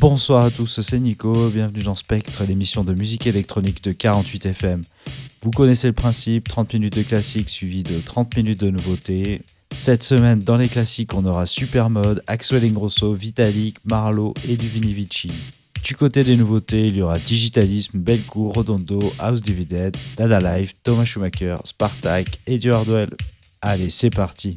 Bonsoir à tous, c'est Nico, bienvenue dans Spectre, l'émission de musique électronique de 48 FM. Vous connaissez le principe, 30 minutes de classique suivi de 30 minutes de nouveautés. Cette semaine, dans les classiques, on aura Supermode, Axel Ingrosso, Vitalik, Marlowe et Duvini Vici. Du côté des nouveautés, il y aura Digitalisme, Belcourt, Rodondo, House Divided, Dada Life, Thomas Schumacher, Spartak et du. Allez, c'est parti!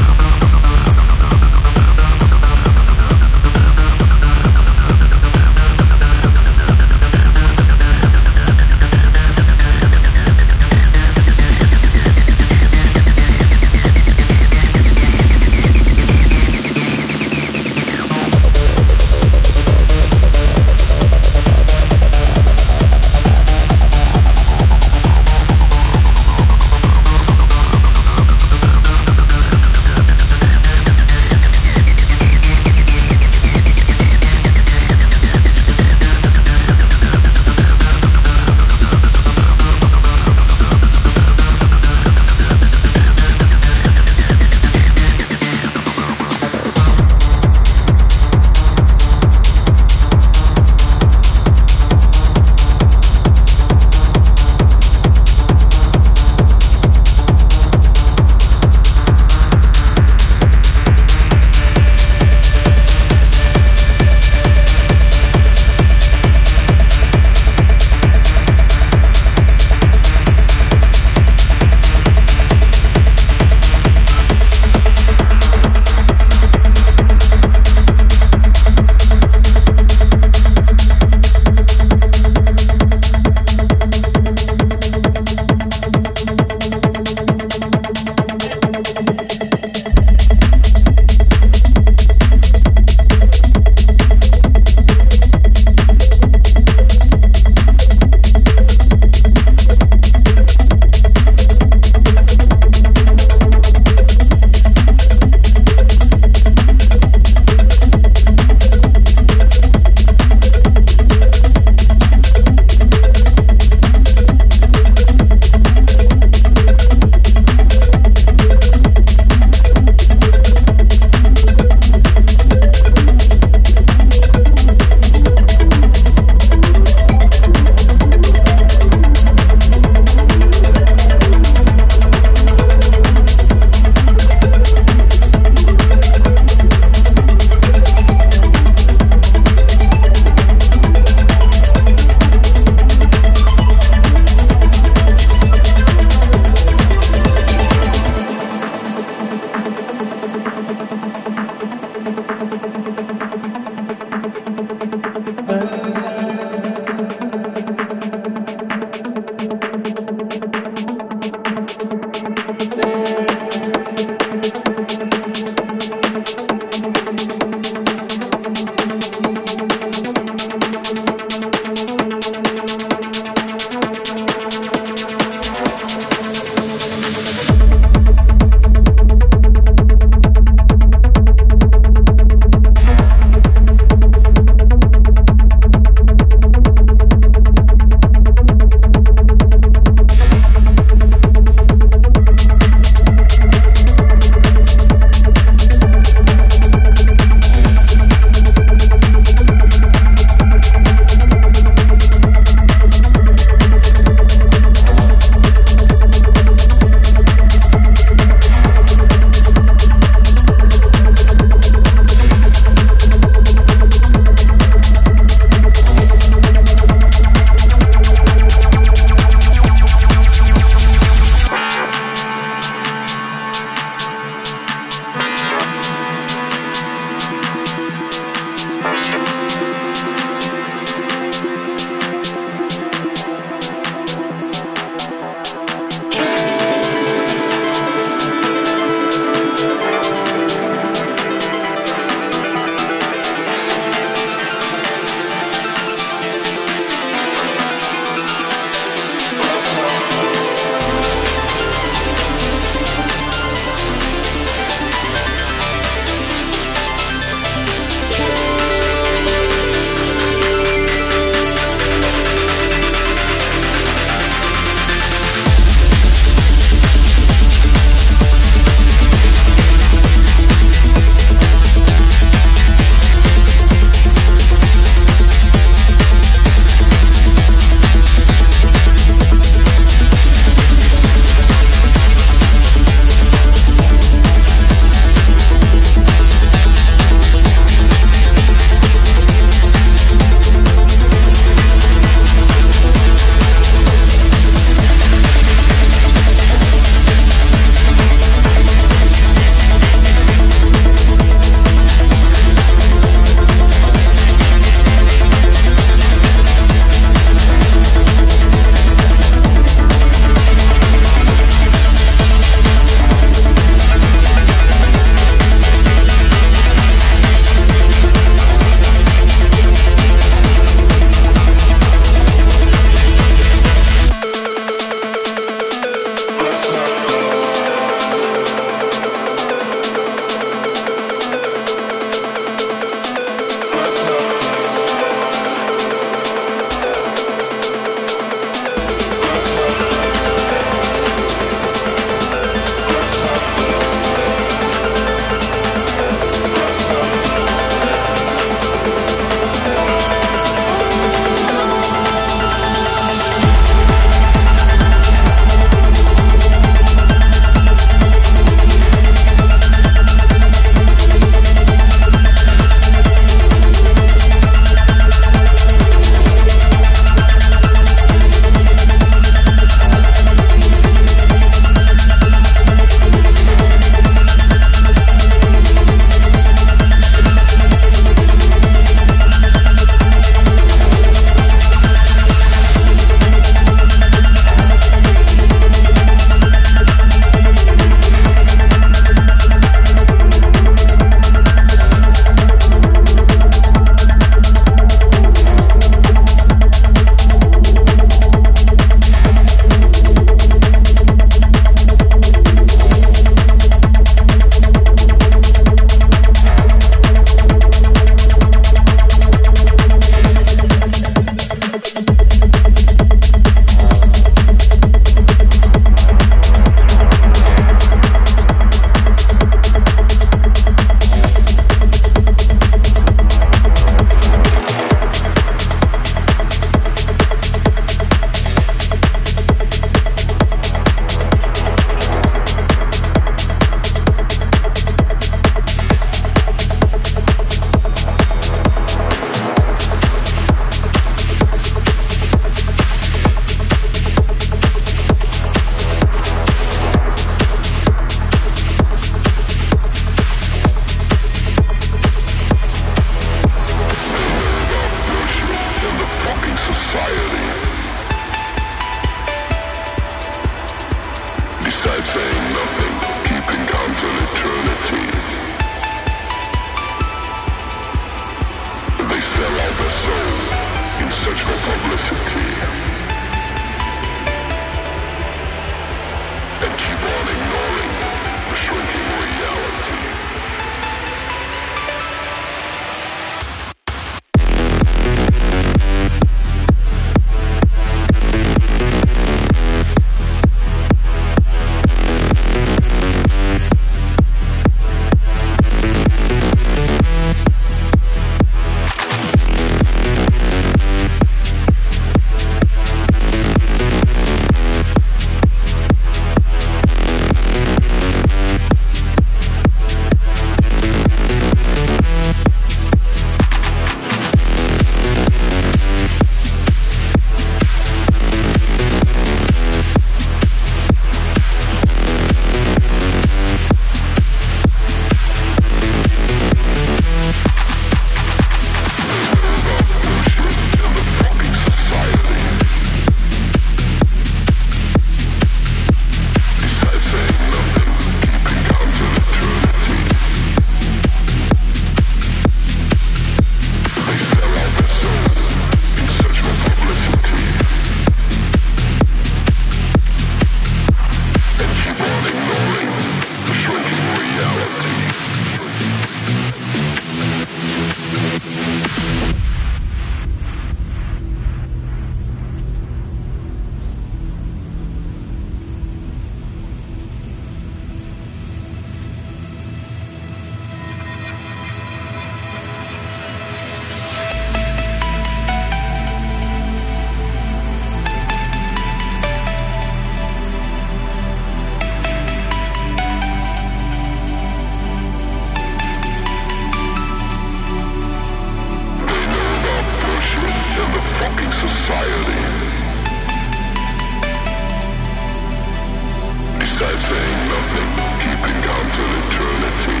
Besides saying nothing, keeping count till eternity.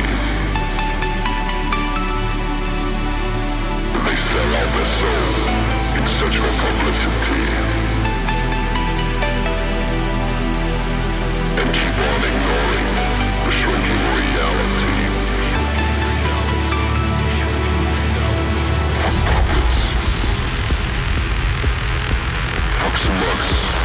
They sell out their soul in search for publicity. And keep on ignoring the shrinking reality. For profits. Fuck some bucks.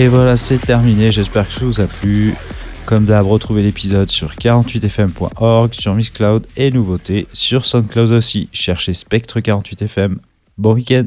Et voilà, c'est terminé. J'espère que ça vous a plu. Comme d'hab, retrouvez l'épisode sur 48fm.org, sur Miss Cloud et nouveautés sur SoundCloud aussi. Cherchez Spectre 48fm. Bon week-end